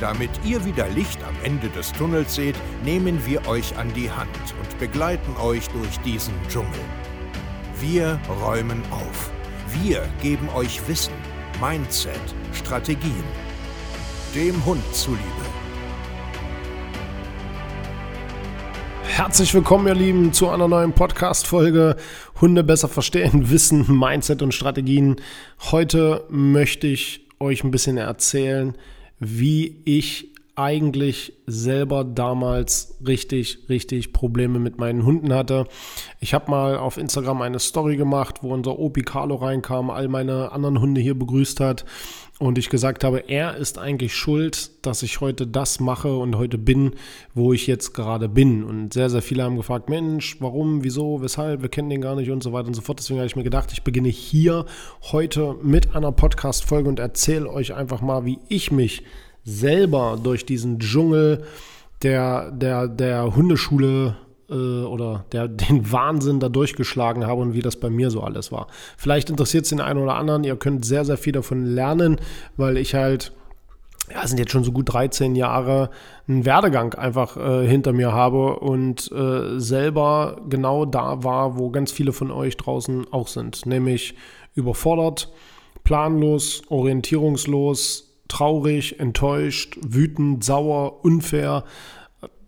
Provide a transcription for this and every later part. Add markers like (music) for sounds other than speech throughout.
Damit ihr wieder Licht am Ende des Tunnels seht, nehmen wir euch an die Hand und begleiten euch durch diesen Dschungel. Wir räumen auf. Wir geben euch Wissen, Mindset, Strategien. Dem Hund zuliebe. Herzlich willkommen, ihr Lieben, zu einer neuen Podcast-Folge Hunde besser verstehen, (laughs) Wissen, Mindset und Strategien. Heute möchte ich euch ein bisschen erzählen, wie ich eigentlich selber damals richtig, richtig Probleme mit meinen Hunden hatte. Ich habe mal auf Instagram eine Story gemacht, wo unser Opi Carlo reinkam, all meine anderen Hunde hier begrüßt hat und ich gesagt habe, er ist eigentlich schuld, dass ich heute das mache und heute bin, wo ich jetzt gerade bin. Und sehr, sehr viele haben gefragt, Mensch, warum, wieso, weshalb, wir kennen den gar nicht und so weiter und so fort. Deswegen habe ich mir gedacht, ich beginne hier heute mit einer Podcast-Folge und erzähle euch einfach mal, wie ich mich selber durch diesen Dschungel der, der, der Hundeschule äh, oder der, (laughs) den Wahnsinn da durchgeschlagen habe und wie das bei mir so alles war. Vielleicht interessiert es den einen oder anderen. Ihr könnt sehr, sehr viel davon lernen, weil ich halt ja, sind jetzt schon so gut 13 Jahre einen Werdegang einfach äh, hinter mir habe und äh, selber genau da war, wo ganz viele von euch draußen auch sind, nämlich überfordert, planlos, orientierungslos, traurig, enttäuscht, wütend, sauer, unfair,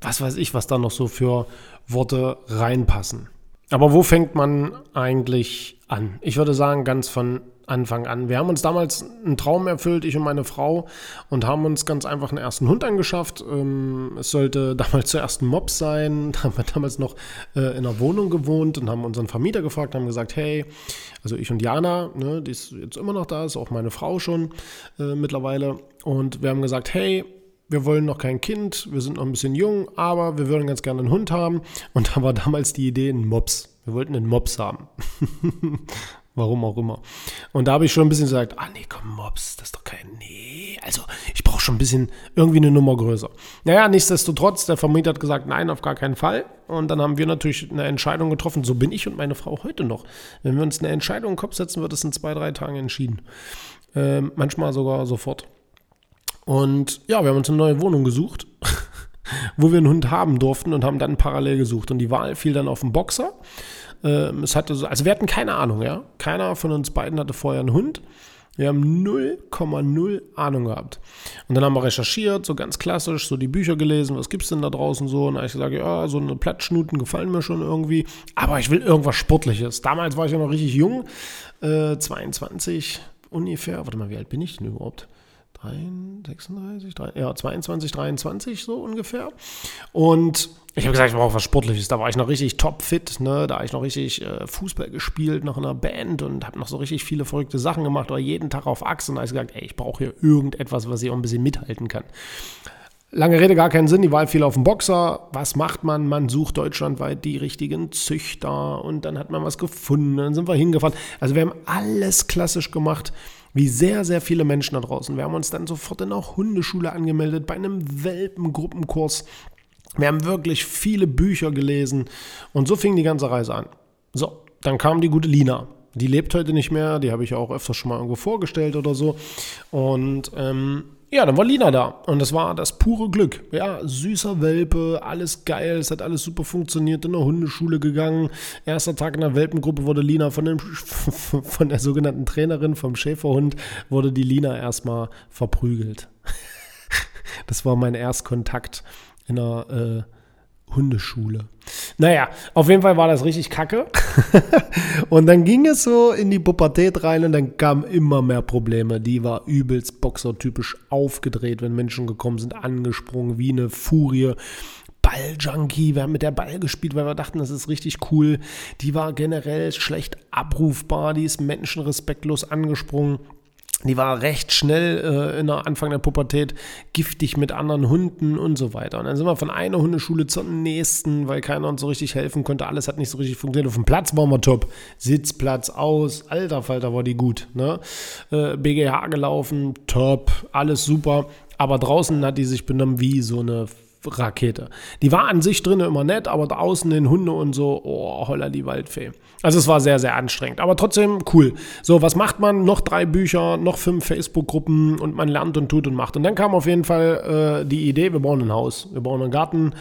was weiß ich, was da noch so für Worte reinpassen. Aber wo fängt man eigentlich an? Ich würde sagen, ganz von Anfang an. Wir haben uns damals einen Traum erfüllt, ich und meine Frau, und haben uns ganz einfach einen ersten Hund angeschafft. Ähm, es sollte (laughs) damals zuerst ein Mops sein. Da haben wir damals noch äh, in einer Wohnung gewohnt und haben unseren Vermieter gefragt, haben gesagt, hey, also ich und Jana, ne, die ist jetzt immer noch da, ist auch meine Frau schon äh, mittlerweile. Und wir haben gesagt, hey, wir wollen noch kein Kind, wir sind noch ein bisschen jung, aber wir würden ganz gerne einen Hund haben. Und da war damals die Idee ein Mops. Wir wollten einen Mops haben. (laughs) Warum auch immer. Und da habe ich schon ein bisschen gesagt, ah nee, komm, Mops, das ist doch kein, nee, also ich brauche schon ein bisschen irgendwie eine Nummer größer. Naja, nichtsdestotrotz, der Vermieter hat gesagt, nein, auf gar keinen Fall. Und dann haben wir natürlich eine Entscheidung getroffen, so bin ich und meine Frau heute noch. Wenn wir uns eine Entscheidung im Kopf setzen, wird es in zwei, drei Tagen entschieden. Äh, manchmal sogar sofort. Und ja, wir haben uns eine neue Wohnung gesucht, (laughs) wo wir einen Hund haben durften und haben dann parallel gesucht. Und die Wahl fiel dann auf den Boxer. Ähm, es hatte so, also wir hatten keine Ahnung, ja. Keiner von uns beiden hatte vorher einen Hund. Wir haben 0,0 Ahnung gehabt. Und dann haben wir recherchiert, so ganz klassisch, so die Bücher gelesen, was gibt es denn da draußen so? Und ich gesagt, ja, so eine Plattschnuten gefallen mir schon irgendwie. Aber ich will irgendwas Sportliches. Damals war ich ja noch richtig jung, äh, 22 ungefähr. Warte mal, wie alt bin ich denn überhaupt? 36, 3, ja, 22, 23 so ungefähr. Und ich habe gesagt, ich brauche was Sportliches. Da war ich noch richtig topfit. Ne? Da habe ich noch richtig äh, Fußball gespielt, noch in einer Band und habe noch so richtig viele verrückte Sachen gemacht. Oder jeden Tag auf Achse. Und da habe ich gesagt, ey, ich brauche hier irgendetwas, was ich auch ein bisschen mithalten kann. Lange Rede, gar keinen Sinn. Die Wahl fiel auf den Boxer. Was macht man? Man sucht deutschlandweit die richtigen Züchter und dann hat man was gefunden. Dann sind wir hingefahren. Also wir haben alles klassisch gemacht wie sehr, sehr viele Menschen da draußen. Wir haben uns dann sofort in einer Hundeschule angemeldet, bei einem Welpengruppenkurs. Wir haben wirklich viele Bücher gelesen und so fing die ganze Reise an. So, dann kam die gute Lina. Die lebt heute nicht mehr, die habe ich auch öfter schon mal irgendwo vorgestellt oder so. Und ähm, ja, dann war Lina da und das war das pure Glück. Ja, süßer Welpe, alles geil, es hat alles super funktioniert, in der Hundeschule gegangen. Erster Tag in der Welpengruppe wurde Lina von, dem, (laughs) von der sogenannten Trainerin vom Schäferhund, wurde die Lina erstmal verprügelt. (laughs) Das war mein Erstkontakt in der äh, Hundeschule. Naja, auf jeden Fall war das richtig kacke. (laughs) und dann ging es so in die Pubertät rein und dann kamen immer mehr Probleme. Die war übelst boxertypisch aufgedreht, wenn Menschen gekommen sind, angesprungen wie eine Furie. Balljunkie, wir haben mit der Ball gespielt, weil wir dachten, das ist richtig cool. Die war generell schlecht abrufbar, die ist menschenrespektlos angesprungen. Die war recht schnell äh, in der Anfang der Pubertät giftig mit anderen Hunden und so weiter. Und dann sind wir von einer Hundeschule zur nächsten, weil keiner uns so richtig helfen konnte. Alles hat nicht so richtig funktioniert. Auf dem Platz waren wir top. Sitzplatz aus. Alter Falter war die gut. Ne? Äh, BGH gelaufen, top. Alles super. Aber draußen hat die sich benommen wie so eine Rakete. Die war an sich drinnen immer nett, aber draußen den Hunde und so, oh, holla die Waldfee. Also es war sehr, sehr anstrengend, aber trotzdem cool. So, was macht man? Noch drei Bücher, noch fünf Facebook-Gruppen und man lernt und tut und macht. Und dann kam auf jeden Fall äh, die Idee, wir bauen ein Haus, wir bauen einen Garten.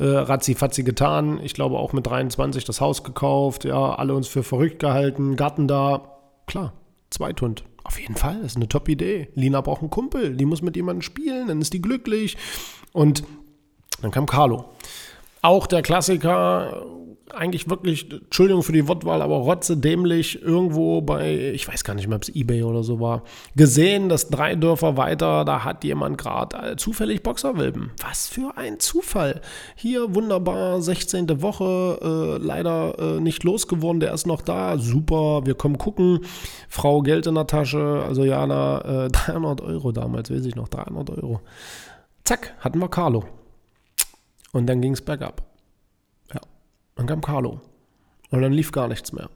Äh, ratzi-fatzi getan. Ich glaube auch mit 23 das Haus gekauft. Ja, alle uns für verrückt gehalten. Garten da. Klar, Zweithund. Auf jeden Fall, das ist eine Top-Idee. Lina braucht einen Kumpel, die muss mit jemandem spielen, dann ist die glücklich. Und dann kam Carlo. Auch der Klassiker, eigentlich wirklich, Entschuldigung für die Wortwahl, aber rotze dämlich irgendwo bei, ich weiß gar nicht mehr, ob es Ebay oder so war, gesehen, dass drei Dörfer weiter, da hat jemand gerade äh, zufällig Boxerwilben. Was für ein Zufall. Hier wunderbar, 16. Woche, äh, leider äh, nicht losgeworden, der ist noch da, super, wir kommen gucken. Frau Geld in der Tasche, also Jana, äh, (laughs) 300 Euro damals, weiß ich noch, 300 Euro. Zack, hatten wir Carlo. Und dann ging es bergab. Ja. Dann kam Carlo. Und dann lief gar nichts mehr.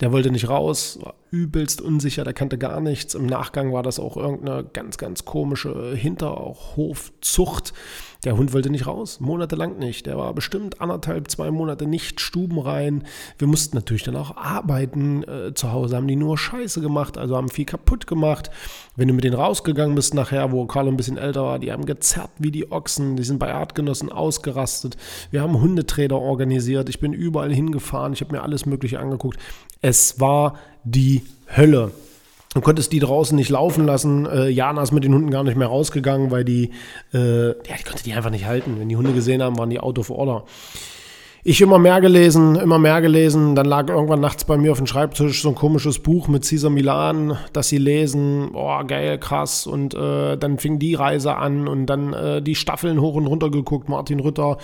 Der wollte nicht raus, war übelst unsicher, der kannte gar nichts. Im Nachgang war das auch irgendeine ganz, ganz komische Hinterhofzucht. Der Hund wollte nicht raus, monatelang nicht. Der war bestimmt anderthalb, zwei Monate nicht stubenrein. Wir mussten natürlich dann auch arbeiten. Äh, zu Hause haben die nur Scheiße gemacht, also haben viel kaputt gemacht. Wenn du mit denen rausgegangen bist nachher, wo Carlo ein bisschen älter war, die haben gezerrt wie die Ochsen. Die sind bei Artgenossen ausgerastet. Wir haben Hundeträder organisiert. Ich bin überall hingefahren. Ich habe mir alles Mögliche angeguckt. Es war die Hölle. Du konntest die draußen nicht laufen lassen. Äh, Jana ist mit den Hunden gar nicht mehr rausgegangen, weil die, äh, ja, die konnte die einfach nicht halten. Wenn die Hunde gesehen haben, waren die Auto of Order. Ich immer mehr gelesen, immer mehr gelesen. Dann lag irgendwann nachts bei mir auf dem Schreibtisch so ein komisches Buch mit Caesar Milan, das sie lesen. Oh, geil, krass. Und äh, dann fing die Reise an und dann äh, die Staffeln hoch und runter geguckt. Martin Rütter,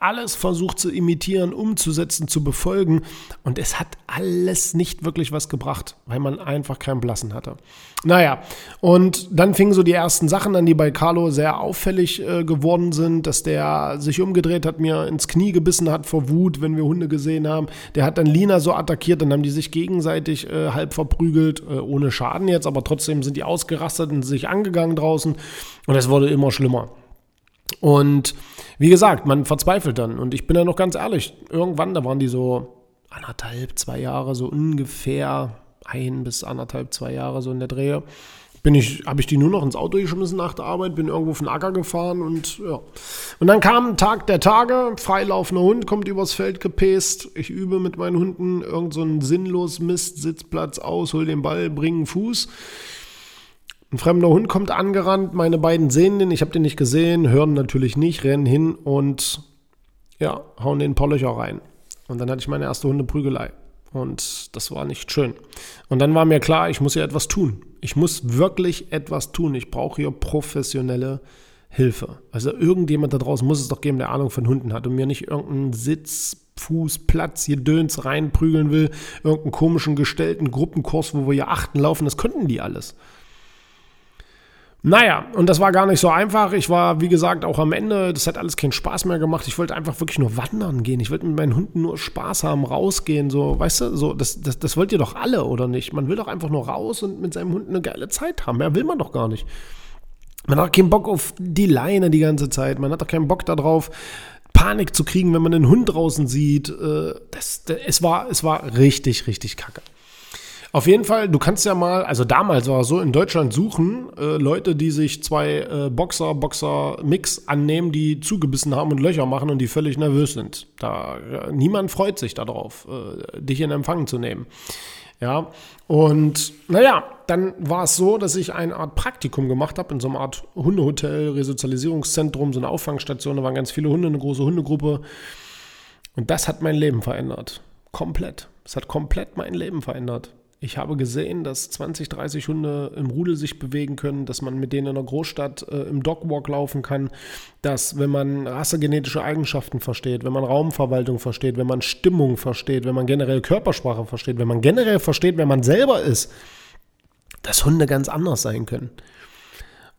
alles versucht zu imitieren, umzusetzen, zu befolgen. Und es hat alles nicht wirklich was gebracht, weil man einfach keinen Blassen hatte. Naja, und dann fingen so die ersten Sachen an, die bei Carlo sehr auffällig äh, geworden sind, dass der sich umgedreht hat, mir ins Knie gebissen hat vor Wut, wenn wir Hunde gesehen haben. Der hat dann Lina so attackiert, dann haben die sich gegenseitig äh, halb verprügelt, äh, ohne Schaden jetzt, aber trotzdem sind die ausgerastet und sich angegangen draußen. Und es wurde immer schlimmer. Und wie gesagt, man verzweifelt dann. Und ich bin ja noch ganz ehrlich, irgendwann, da waren die so anderthalb, zwei Jahre, so ungefähr ein bis anderthalb, zwei Jahre so in der Drehe. Bin ich, habe ich die nur noch ins Auto geschmissen nach der Arbeit, bin irgendwo auf den Acker gefahren und ja. Und dann kam Tag der Tage, freilaufender Hund kommt übers Feld gepäst. Ich übe mit meinen Hunden irgend so einen sinnlos Mist, Sitzplatz aus, hol den Ball, bring einen Fuß. Ein fremder Hund kommt angerannt, meine beiden sehen den, ich habe den nicht gesehen, hören natürlich nicht, rennen hin und ja, hauen den ein paar Löcher rein. Und dann hatte ich meine erste Hundeprügelei. Und das war nicht schön. Und dann war mir klar, ich muss hier etwas tun. Ich muss wirklich etwas tun. Ich brauche hier professionelle Hilfe. Also irgendjemand da draußen muss es doch geben, der Ahnung von Hunden hat und mir nicht irgendeinen Sitz, Fuß, Platz, hier Döns reinprügeln will, irgendeinen komischen gestellten Gruppenkurs, wo wir hier achten laufen. Das könnten die alles. Naja, und das war gar nicht so einfach. Ich war, wie gesagt, auch am Ende. Das hat alles keinen Spaß mehr gemacht. Ich wollte einfach wirklich nur wandern gehen. Ich wollte mit meinen Hunden nur Spaß haben, rausgehen. So, weißt du, so, das, das, das wollt ihr doch alle, oder nicht? Man will doch einfach nur raus und mit seinem Hund eine geile Zeit haben. Mehr will man doch gar nicht. Man hat keinen Bock auf die Leine die ganze Zeit. Man hat doch keinen Bock darauf, Panik zu kriegen, wenn man einen Hund draußen sieht. Äh, das, das, es, war, es war richtig, richtig kacke. Auf jeden Fall, du kannst ja mal, also damals war es so, in Deutschland suchen äh, Leute, die sich zwei äh, Boxer, Boxer-Mix annehmen, die zugebissen haben und Löcher machen und die völlig nervös sind. Da, äh, niemand freut sich darauf, äh, dich in Empfang zu nehmen. Ja, und naja, dann war es so, dass ich eine Art Praktikum gemacht habe in so einer Art Hundehotel, Resozialisierungszentrum, so eine Auffangstation. Da waren ganz viele Hunde, eine große Hundegruppe. Und das hat mein Leben verändert. Komplett. Es hat komplett mein Leben verändert. Ich habe gesehen, dass 20, 30 Hunde im Rudel sich bewegen können, dass man mit denen in der Großstadt äh, im Dogwalk laufen kann, dass wenn man rassegenetische Eigenschaften versteht, wenn man Raumverwaltung versteht, wenn man Stimmung versteht, wenn man generell Körpersprache versteht, wenn man generell versteht, wer man selber ist, dass Hunde ganz anders sein können.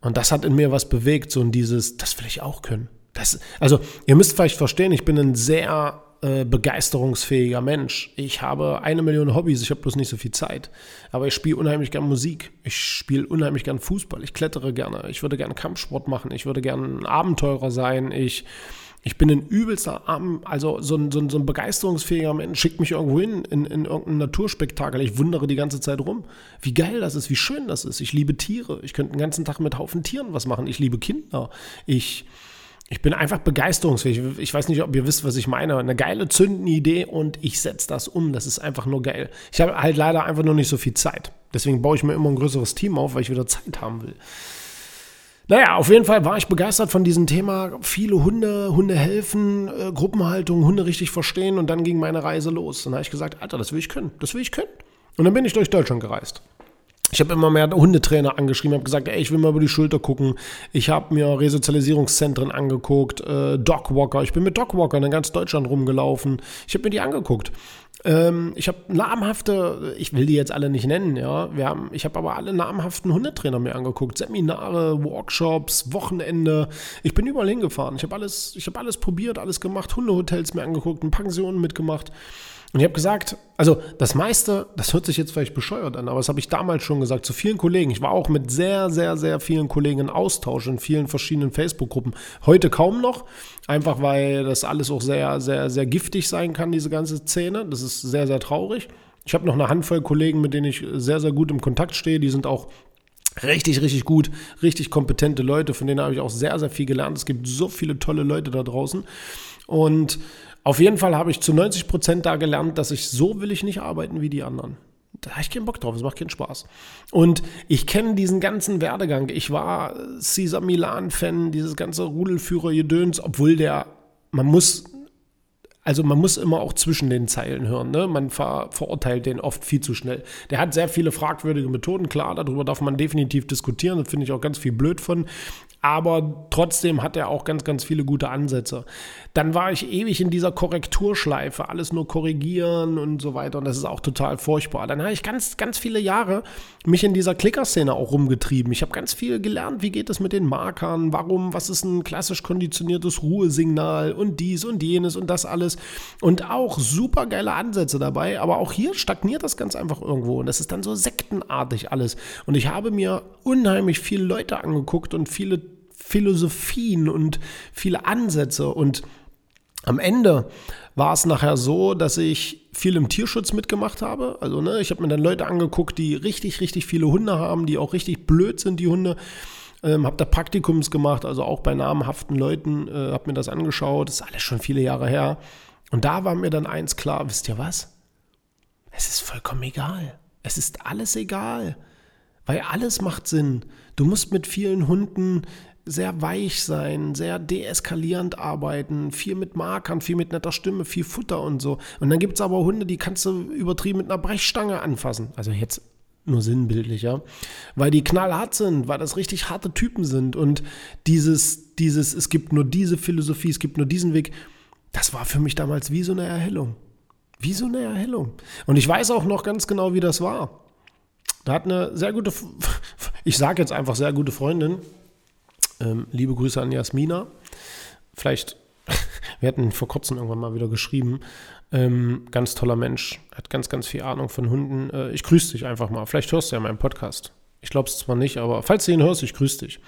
Und das hat in mir was bewegt, so ein dieses, das will ich auch können. Das, also, ihr müsst vielleicht verstehen, ich bin ein sehr äh, begeisterungsfähiger Mensch. Ich habe eine Million Hobbys, ich habe bloß nicht so viel Zeit. Aber ich spiele unheimlich gern Musik. Ich spiele unheimlich gern Fußball. Ich klettere gerne. Ich würde gerne Kampfsport machen. Ich würde gerne ein Abenteurer sein. Ich ich bin ein übelster, also so ein, so ein, so ein begeisterungsfähiger Mensch, schickt mich irgendwo hin in, in irgendein Naturspektakel. Ich wundere die ganze Zeit rum. Wie geil das ist, wie schön das ist. Ich liebe Tiere. Ich könnte den ganzen Tag mit Haufen Tieren was machen. Ich liebe Kinder. Ich, ich bin einfach begeisterungsfähig. Ich weiß nicht, ob ihr wisst, was ich meine. Eine geile zündende Idee und ich setze das um. Das ist einfach nur geil. Ich habe halt leider einfach nur nicht so viel Zeit. Deswegen baue ich mir immer ein größeres Team auf, weil ich wieder Zeit haben will. Naja, auf jeden Fall war ich begeistert von diesem Thema. Viele Hunde, Hunde helfen, äh, Gruppenhaltung, Hunde richtig verstehen und dann ging meine Reise los. Dann habe ich gesagt, Alter, das will ich können, das will ich können. Und dann bin ich durch Deutschland gereist. Ich habe immer mehr Hundetrainer angeschrieben, habe gesagt, ey, ich will mal über die Schulter gucken. Ich habe mir Resozialisierungszentren angeguckt, äh, Dogwalker. Ich bin mit Dogwalkern in ganz Deutschland rumgelaufen. Ich habe mir die angeguckt. Ähm, ich habe namhafte, ich will die jetzt alle nicht nennen, ja. Wir haben, ich habe aber alle namhaften Hundetrainer mir angeguckt. Seminare, Workshops, Wochenende. Ich bin überall hingefahren. Ich habe alles, ich habe alles probiert, alles gemacht, Hundehotels mir angeguckt, Pensionen mitgemacht. Und ich habe gesagt, also das meiste, das hört sich jetzt vielleicht bescheuert an, aber das habe ich damals schon gesagt zu vielen Kollegen. Ich war auch mit sehr, sehr, sehr vielen Kollegen in Austausch in vielen verschiedenen Facebook-Gruppen. Heute kaum noch, einfach weil das alles auch sehr, sehr, sehr giftig sein kann, diese ganze Szene. Das ist sehr, sehr traurig. Ich habe noch eine Handvoll Kollegen, mit denen ich sehr, sehr gut im Kontakt stehe. Die sind auch richtig, richtig gut, richtig kompetente Leute. Von denen habe ich auch sehr, sehr viel gelernt. Es gibt so viele tolle Leute da draußen. Und auf jeden Fall habe ich zu 90 Prozent da gelernt, dass ich so will ich nicht arbeiten wie die anderen. Da habe ich keinen Bock drauf, es macht keinen Spaß. Und ich kenne diesen ganzen Werdegang. Ich war Caesar Milan-Fan, dieses ganze Rudelführer-Gedöns, obwohl der, man muss also man muss immer auch zwischen den Zeilen hören. Ne? Man ver verurteilt den oft viel zu schnell. Der hat sehr viele fragwürdige Methoden, klar, darüber darf man definitiv diskutieren. Da finde ich auch ganz viel blöd von aber trotzdem hat er auch ganz, ganz viele gute Ansätze. Dann war ich ewig in dieser Korrekturschleife, alles nur korrigieren und so weiter und das ist auch total furchtbar. Dann habe ich ganz, ganz viele Jahre mich in dieser Klickerszene auch rumgetrieben. Ich habe ganz viel gelernt, wie geht es mit den Markern, warum, was ist ein klassisch konditioniertes Ruhesignal und dies und jenes und das alles und auch super geile Ansätze dabei, aber auch hier stagniert das ganz einfach irgendwo und das ist dann so sektenartig alles und ich habe mir unheimlich viele Leute angeguckt und viele Philosophien und viele Ansätze. Und am Ende war es nachher so, dass ich viel im Tierschutz mitgemacht habe. Also ne, ich habe mir dann Leute angeguckt, die richtig, richtig viele Hunde haben, die auch richtig blöd sind, die Hunde. Ähm, habe da Praktikums gemacht, also auch bei namhaften Leuten, äh, habe mir das angeschaut. Das ist alles schon viele Jahre her. Und da war mir dann eins klar, wisst ihr was? Es ist vollkommen egal. Es ist alles egal. Weil alles macht Sinn. Du musst mit vielen Hunden sehr weich sein, sehr deeskalierend arbeiten, viel mit Markern, viel mit netter Stimme, viel Futter und so. Und dann gibt es aber Hunde, die kannst du übertrieben mit einer Brechstange anfassen. Also jetzt nur sinnbildlicher, weil die knallhart sind, weil das richtig harte Typen sind und dieses, dieses, es gibt nur diese Philosophie, es gibt nur diesen Weg, das war für mich damals wie so eine Erhellung. Wie so eine Erhellung. Und ich weiß auch noch ganz genau, wie das war. Da hat eine sehr gute, (laughs) ich sage jetzt einfach sehr gute Freundin, ähm, liebe Grüße an Jasmina. Vielleicht, (laughs) wir hatten vor kurzem irgendwann mal wieder geschrieben. Ähm, ganz toller Mensch, hat ganz, ganz viel Ahnung von Hunden. Äh, ich grüße dich einfach mal. Vielleicht hörst du ja meinen Podcast. Ich glaube es zwar nicht, aber falls du ihn hörst, ich grüße dich.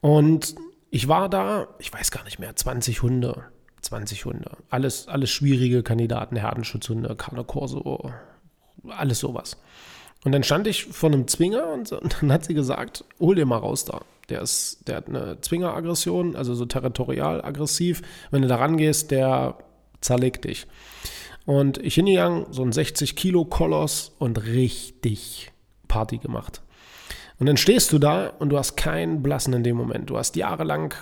Und ich war da, ich weiß gar nicht mehr, 20 Hunde. 20 Hunde. Alles, alles schwierige Kandidaten, Herdenschutzhunde, Carne Corso, alles sowas. Und dann stand ich vor einem Zwinger und, und dann hat sie gesagt, hol dir mal raus da. Der, ist, der hat eine Zwingeraggression, also so territorial aggressiv. Wenn du da rangehst, der zerlegt dich. Und ich hingegangen, so ein 60 Kilo Koloss und richtig Party gemacht. Und dann stehst du da und du hast keinen Blassen in dem Moment. Du hast jahrelang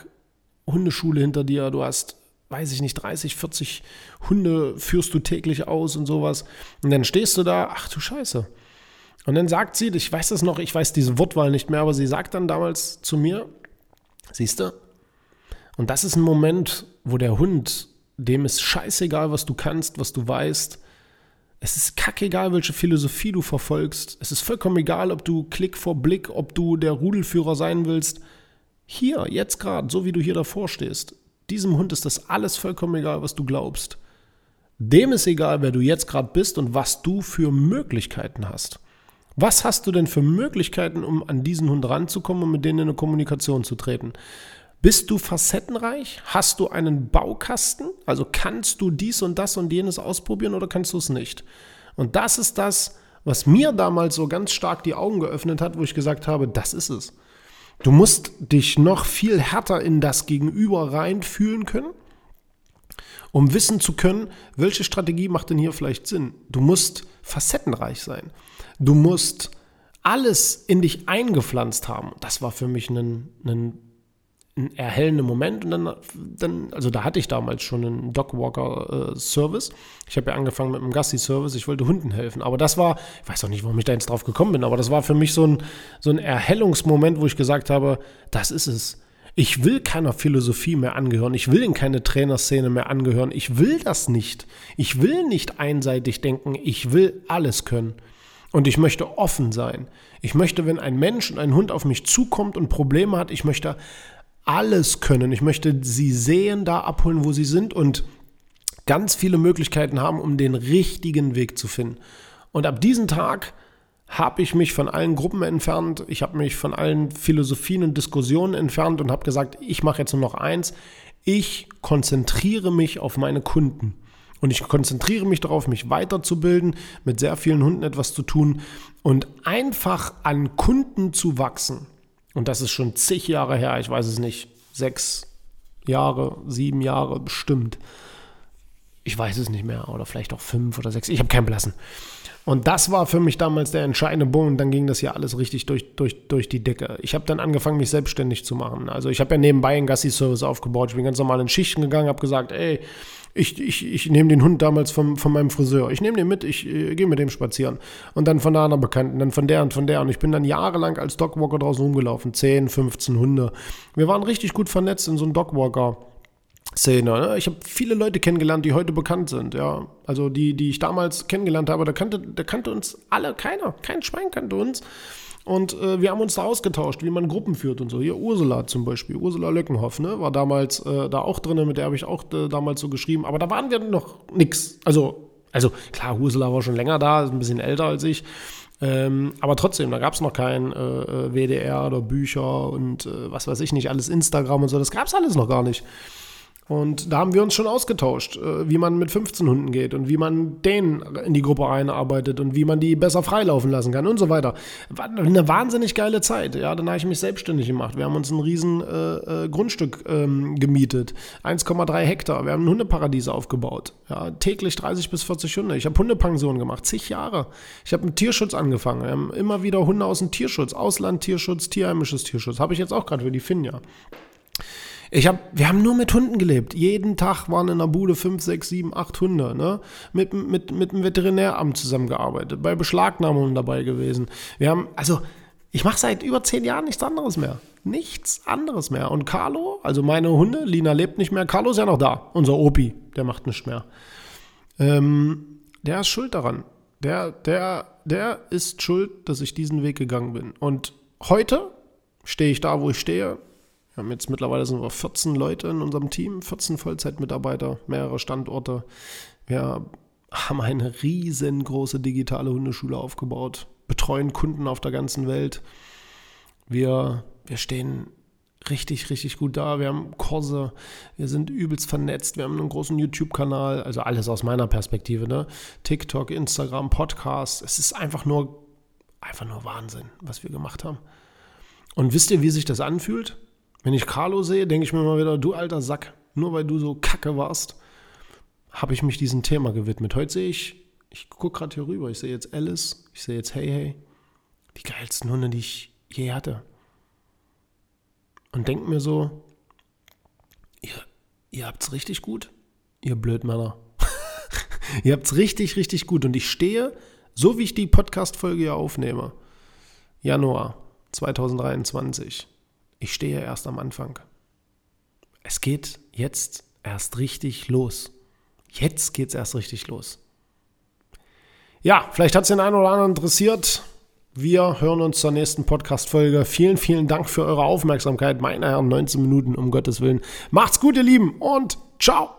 Hundeschule hinter dir, du hast, weiß ich nicht, 30, 40 Hunde führst du täglich aus und sowas. Und dann stehst du da, ach du Scheiße. Und dann sagt sie, ich weiß das noch, ich weiß diese Wortwahl nicht mehr, aber sie sagt dann damals zu mir, siehst du, und das ist ein Moment, wo der Hund, dem ist scheißegal, was du kannst, was du weißt, Es ist kackegal, welche Philosophie du verfolgst. Es ist vollkommen egal, ob du Klick vor Blick, ob du der Rudelführer sein willst. Hier, jetzt gerade, so wie du hier davor stehst. Diesem Hund ist das alles vollkommen egal, was du glaubst. Dem ist egal, wer du jetzt gerade bist und was du für Möglichkeiten hast. Was hast du denn für Möglichkeiten, um an diesen Hund ranzukommen und mit denen in eine Kommunikation zu treten? Bist du facettenreich? Hast du einen Baukasten? Also kannst du dies und das und jenes ausprobieren oder kannst du es nicht? Und das ist das, was mir damals so ganz stark die Augen geöffnet hat, wo ich gesagt habe, das ist es. Du musst dich noch viel härter in das Gegenüber reinfühlen können, um wissen zu können, welche Strategie macht denn hier vielleicht Sinn. Du musst facettenreich sein. Du musst alles in dich eingepflanzt haben. Das war für mich ein, ein ein erhellender Moment und dann, dann, also da hatte ich damals schon einen Dogwalker-Service. Äh, ich habe ja angefangen mit einem Gassi-Service, ich wollte Hunden helfen. Aber das war, ich weiß auch nicht, warum ich da jetzt drauf gekommen bin, aber das war für mich so ein, so ein Erhellungsmoment, wo ich gesagt habe, das ist es. Ich will keiner Philosophie mehr angehören. Ich will in keine Trainerszene mehr angehören. Ich will das nicht. Ich will nicht einseitig denken. Ich will alles können. Und ich möchte offen sein. Ich möchte, wenn ein Mensch und ein Hund auf mich zukommt und Probleme hat, ich möchte alles können. Ich möchte sie sehen, da abholen, wo sie sind und ganz viele Möglichkeiten haben, um den richtigen Weg zu finden. Und ab diesem Tag habe ich mich von allen Gruppen entfernt, ich habe mich von allen Philosophien und Diskussionen entfernt und habe gesagt, ich mache jetzt nur noch eins, ich konzentriere mich auf meine Kunden. Und ich konzentriere mich darauf, mich weiterzubilden, mit sehr vielen Hunden etwas zu tun und einfach an Kunden zu wachsen. Und das ist schon zig Jahre her, ich weiß es nicht, sechs Jahre, sieben Jahre bestimmt. Ich weiß es nicht mehr, oder vielleicht auch fünf oder sechs, ich habe keinen Blassen. Und das war für mich damals der entscheidende Punkt. Und dann ging das ja alles richtig durch, durch, durch die Decke. Ich habe dann angefangen, mich selbstständig zu machen. Also ich habe ja nebenbei einen Gassi-Service aufgebaut. Ich bin ganz normal in Schichten gegangen, habe gesagt, ey, ich, ich, ich nehme den Hund damals vom, von meinem Friseur. Ich nehme den mit, ich äh, gehe mit dem spazieren. Und dann von da einer Bekannten, dann von der und von der. Und ich bin dann jahrelang als Dogwalker draußen rumgelaufen. 10, 15 Hunde. Wir waren richtig gut vernetzt in so einem Dogwalker. Szene. Ne? Ich habe viele Leute kennengelernt, die heute bekannt sind. Ja, also die, die ich damals kennengelernt habe, da kannte, da kannte uns alle keiner. Kein Schwein kannte uns. Und äh, wir haben uns da ausgetauscht, wie man Gruppen führt und so. Hier Ursula zum Beispiel, Ursula Löckenhoff, ne, war damals äh, da auch drin, mit der habe ich auch äh, damals so geschrieben. Aber da waren wir noch nix. Also, also klar, Ursula war schon länger da, ist ein bisschen älter als ich. Ähm, aber trotzdem, da gab es noch kein äh, äh WDR oder Bücher und äh, was weiß ich nicht, alles Instagram und so. Das gab es alles noch gar nicht. Und da haben wir uns schon ausgetauscht, äh, wie man mit 15 Hunden geht und wie man denen in die Gruppe einarbeitet und wie man die besser freilaufen lassen kann und so weiter. War eine wahnsinnig geile Zeit. Ja, dann habe ich mich selbstständig gemacht. Wir haben uns ein riesen äh, äh Grundstück ähm, gemietet, 1,3 Hektar. Wir haben ein Hundeparadies aufgebaut. Ja, täglich 30 bis 40 Hunde. Ich habe Hundepension gemacht, zig Jahre. Ich habe mit Tierschutz angefangen. Wir haben immer wieder Hunde aus dem Tierschutz, Auslandtierschutz, tierheimisches Tierschutz. Habe ich jetzt auch gerade für die Finja. Ich hab, wir haben nur mit Hunden gelebt. Jeden Tag waren in der Bude fünf, sechs, sieben, acht Hunde. Ne? Mit, mit, mit dem Veterinäramt zusammengearbeitet, bei Beschlagnahmungen dabei gewesen. Wir haben, also ich mache seit über zehn Jahren nichts anderes mehr. Nichts anderes mehr. Und Carlo, also meine Hunde, Lina lebt nicht mehr, Carlo ist ja noch da, unser Opi, der macht nichts mehr. Ähm, der ist schuld daran. Der, der, der ist schuld, dass ich diesen Weg gegangen bin. Und heute stehe ich da, wo ich stehe, wir haben jetzt mittlerweile sind wir 14 Leute in unserem Team, 14 Vollzeitmitarbeiter, mehrere Standorte. Wir haben eine riesengroße digitale Hundeschule aufgebaut, betreuen Kunden auf der ganzen Welt. Wir, wir stehen richtig, richtig gut da. Wir haben Kurse, wir sind übelst vernetzt, wir haben einen großen YouTube-Kanal, also alles aus meiner Perspektive, ne? TikTok, Instagram, Podcast. Es ist einfach nur, einfach nur Wahnsinn, was wir gemacht haben. Und wisst ihr, wie sich das anfühlt? Wenn ich Carlo sehe, denke ich mir mal wieder, du alter Sack, nur weil du so kacke warst, habe ich mich diesem Thema gewidmet. Heute sehe ich, ich gucke gerade hier rüber, ich sehe jetzt Alice, ich sehe jetzt Hey Hey, die geilsten Hunde, die ich je hatte. Und denke mir so, ihr, ihr habt's richtig gut, ihr Blödmänner. (laughs) ihr habt's richtig, richtig gut. Und ich stehe, so wie ich die Podcast-Folge hier aufnehme, Januar 2023 ich stehe erst am Anfang. Es geht jetzt erst richtig los. Jetzt geht es erst richtig los. Ja, vielleicht hat es den einen oder anderen interessiert. Wir hören uns zur nächsten Podcast-Folge. Vielen, vielen Dank für eure Aufmerksamkeit. Meine Herren, 19 Minuten, um Gottes Willen. Macht's gut, ihr Lieben, und ciao.